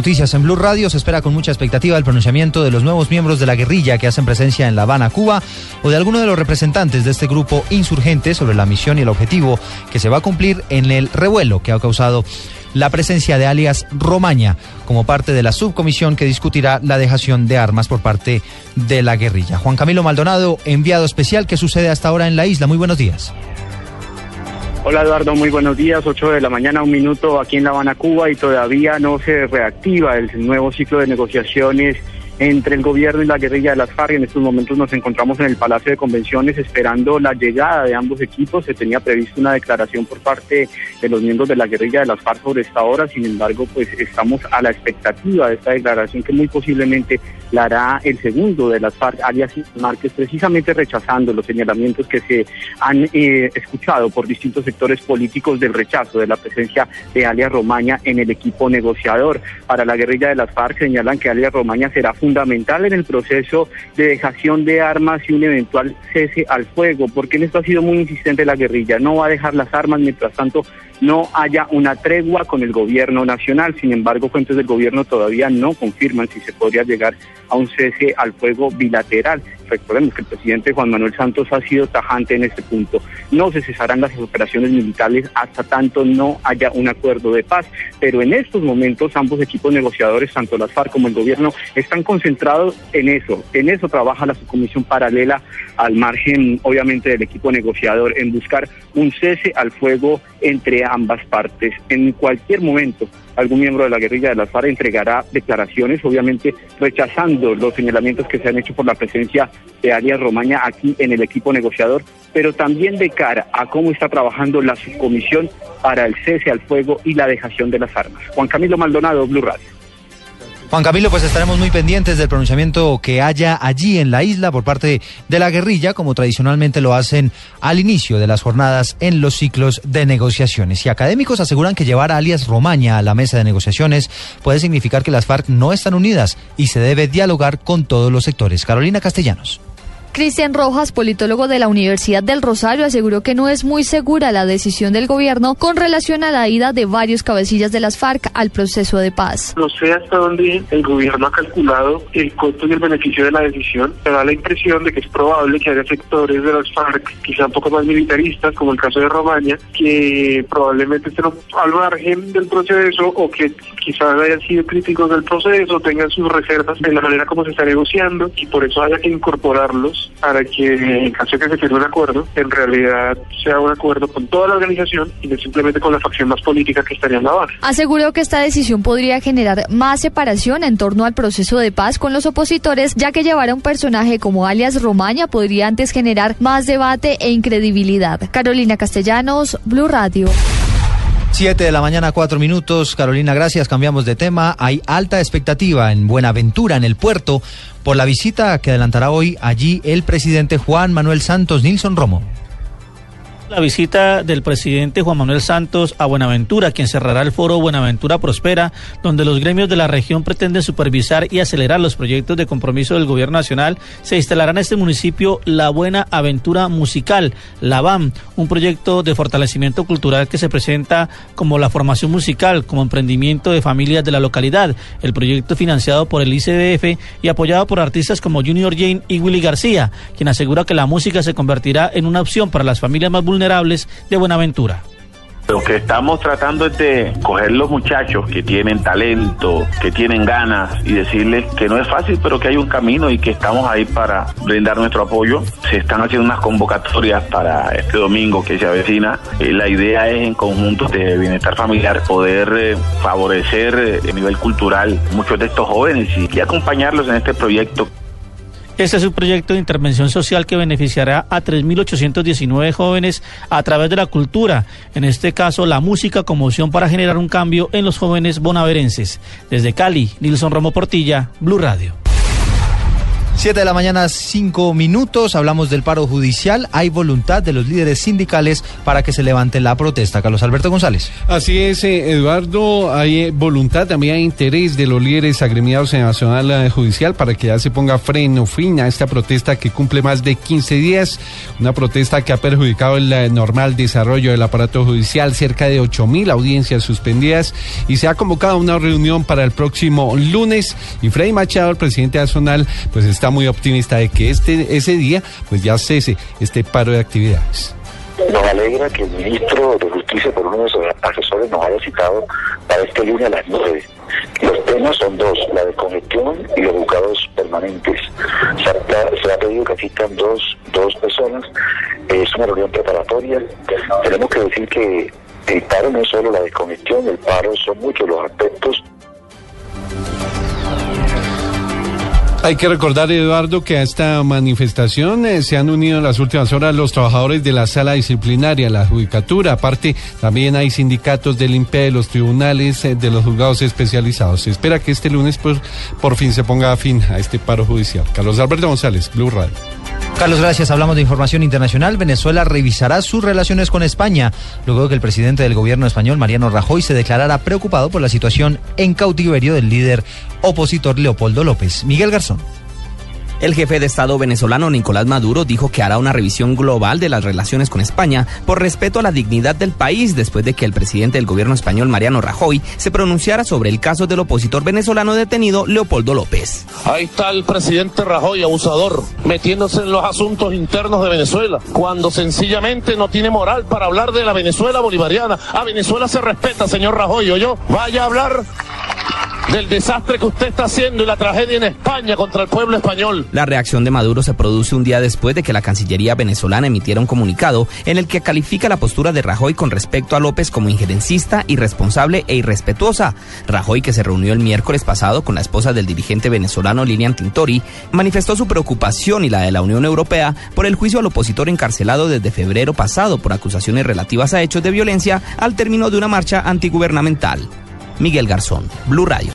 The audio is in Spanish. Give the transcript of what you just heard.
noticias en Blue Radio. Se espera con mucha expectativa el pronunciamiento de los nuevos miembros de la guerrilla que hacen presencia en La Habana, Cuba, o de alguno de los representantes de este grupo insurgente sobre la misión y el objetivo que se va a cumplir en el revuelo que ha causado la presencia de alias Romaña como parte de la subcomisión que discutirá la dejación de armas por parte de la guerrilla. Juan Camilo Maldonado, enviado especial, ¿qué sucede hasta ahora en la isla? Muy buenos días. Hola Eduardo, muy buenos días. 8 de la mañana, un minuto aquí en La Habana, Cuba y todavía no se reactiva el nuevo ciclo de negociaciones entre el gobierno y la guerrilla de las FARC. En estos momentos nos encontramos en el Palacio de Convenciones esperando la llegada de ambos equipos. Se tenía previsto una declaración por parte de los miembros de la guerrilla de las FARC sobre esta hora. Sin embargo, pues estamos a la expectativa de esta declaración que muy posiblemente la hará el segundo de las FARC, alias Márquez, precisamente rechazando los señalamientos que se han eh, escuchado por distintos sectores políticos del rechazo de la presencia de alias Romaña en el equipo negociador. Para la guerrilla de las FARC señalan que alias Romaña será fundamental fundamental en el proceso de dejación de armas y un eventual cese al fuego, porque en esto ha sido muy insistente la guerrilla. No va a dejar las armas mientras tanto no haya una tregua con el gobierno nacional. Sin embargo, fuentes del gobierno todavía no confirman si se podría llegar a un cese al fuego bilateral. Recordemos que el presidente Juan Manuel Santos ha sido tajante en este punto. No se cesarán las operaciones militares hasta tanto no haya un acuerdo de paz. Pero en estos momentos ambos equipos negociadores, tanto las FARC como el gobierno, están concentrados en eso. En eso trabaja la subcomisión paralela al margen, obviamente, del equipo negociador, en buscar un cese al fuego entre ambas partes. En cualquier momento, algún miembro de la guerrilla de las FARC entregará declaraciones, obviamente rechazando los señalamientos que se han hecho por la presencia de Arias Romaña aquí en el equipo negociador, pero también de cara a cómo está trabajando la subcomisión para el cese al fuego y la dejación de las armas. Juan Camilo Maldonado, Blue Radio. Juan Camilo, pues estaremos muy pendientes del pronunciamiento que haya allí en la isla por parte de la guerrilla, como tradicionalmente lo hacen al inicio de las jornadas en los ciclos de negociaciones. Y académicos aseguran que llevar a alias Romaña a la mesa de negociaciones puede significar que las FARC no están unidas y se debe dialogar con todos los sectores. Carolina Castellanos. Cristian Rojas, politólogo de la Universidad del Rosario, aseguró que no es muy segura la decisión del gobierno con relación a la ida de varios cabecillas de las FARC al proceso de paz. No sé hasta dónde el gobierno ha calculado el costo y el beneficio de la decisión. Me da la impresión de que es probable que haya sectores de las FARC, quizá un poco más militaristas, como el caso de Romaña, que probablemente estén al margen del proceso o que quizás hayan sido críticos del proceso, tengan sus reservas en la manera como se está negociando y por eso haya que incorporarlos para que en caso de que se firme un acuerdo, en realidad sea un acuerdo con toda la organización y no simplemente con la facción más política que estaría en la Habana. Aseguró que esta decisión podría generar más separación en torno al proceso de paz con los opositores, ya que llevar a un personaje como alias Romaña podría antes generar más debate e incredibilidad. Carolina Castellanos, Blue Radio. Siete de la mañana, cuatro minutos. Carolina, gracias. Cambiamos de tema. Hay alta expectativa en Buenaventura, en el puerto, por la visita que adelantará hoy allí el presidente Juan Manuel Santos Nilson Romo la visita del presidente Juan Manuel Santos a Buenaventura, quien cerrará el foro Buenaventura Prospera, donde los gremios de la región pretenden supervisar y acelerar los proyectos de compromiso del gobierno nacional. Se instalará en este municipio la Buena Aventura Musical, la BAM, un proyecto de fortalecimiento cultural que se presenta como la formación musical, como emprendimiento de familias de la localidad. El proyecto financiado por el ICDF y apoyado por artistas como Junior Jane y Willy García, quien asegura que la música se convertirá en una opción para las familias más vulnerables de Buenaventura. Lo que estamos tratando es de coger los muchachos que tienen talento, que tienen ganas y decirles que no es fácil, pero que hay un camino y que estamos ahí para brindar nuestro apoyo. Se están haciendo unas convocatorias para este domingo que se avecina. Eh, la idea es en conjunto de bienestar familiar poder eh, favorecer eh, a nivel cultural muchos de estos jóvenes y acompañarlos en este proyecto. Este es un proyecto de intervención social que beneficiará a 3.819 jóvenes a través de la cultura, en este caso la música como opción para generar un cambio en los jóvenes bonaverenses. Desde Cali, Nilson Romo Portilla, Blue Radio. Siete de la mañana, cinco minutos. Hablamos del paro judicial. Hay voluntad de los líderes sindicales para que se levante la protesta. Carlos Alberto González. Así es, eh, Eduardo. Hay eh, voluntad, también hay interés de los líderes agremiados en Nacional eh, Judicial para que ya se ponga freno, fin a esta protesta que cumple más de 15 días. Una protesta que ha perjudicado el normal desarrollo del aparato judicial. Cerca de 8 mil audiencias suspendidas y se ha convocado una reunión para el próximo lunes. Y Freddy Machado, el presidente nacional, pues está muy optimista de que este ese día pues ya cese este paro de actividades. Nos alegra que el ministro de Justicia, por uno de sus asesores, nos haya citado para este lunes a las 9. Los temas son dos, la de congestión y los juzgados permanentes. Se ha, se ha pedido que asistan dos, dos personas. Es una reunión preparatoria. Tenemos que decir que el paro no es solo la descongestión, el paro son muchos los aspectos Hay que recordar, Eduardo, que a esta manifestación eh, se han unido en las últimas horas los trabajadores de la sala disciplinaria, la judicatura. Aparte, también hay sindicatos del INPE, de los tribunales, eh, de los juzgados especializados. Se espera que este lunes pues, por fin se ponga fin a este paro judicial. Carlos Alberto González, Blue Radio. Carlos, gracias. Hablamos de información internacional. Venezuela revisará sus relaciones con España luego de que el presidente del gobierno español, Mariano Rajoy, se declarara preocupado por la situación en cautiverio del líder opositor Leopoldo López. Miguel Garzón. El jefe de Estado venezolano Nicolás Maduro dijo que hará una revisión global de las relaciones con España por respeto a la dignidad del país después de que el presidente del gobierno español Mariano Rajoy se pronunciara sobre el caso del opositor venezolano detenido Leopoldo López. Ahí está el presidente Rajoy, abusador, metiéndose en los asuntos internos de Venezuela, cuando sencillamente no tiene moral para hablar de la Venezuela bolivariana. A Venezuela se respeta, señor Rajoy, yo vaya a hablar del desastre que usted está haciendo y la tragedia en España contra el pueblo español. La reacción de Maduro se produce un día después de que la Cancillería venezolana emitiera un comunicado en el que califica la postura de Rajoy con respecto a López como injerencista, irresponsable e irrespetuosa. Rajoy, que se reunió el miércoles pasado con la esposa del dirigente venezolano Lilian Tintori, manifestó su preocupación y la de la Unión Europea por el juicio al opositor encarcelado desde febrero pasado por acusaciones relativas a hechos de violencia al término de una marcha antigubernamental. Miguel Garzón, Blue Radio.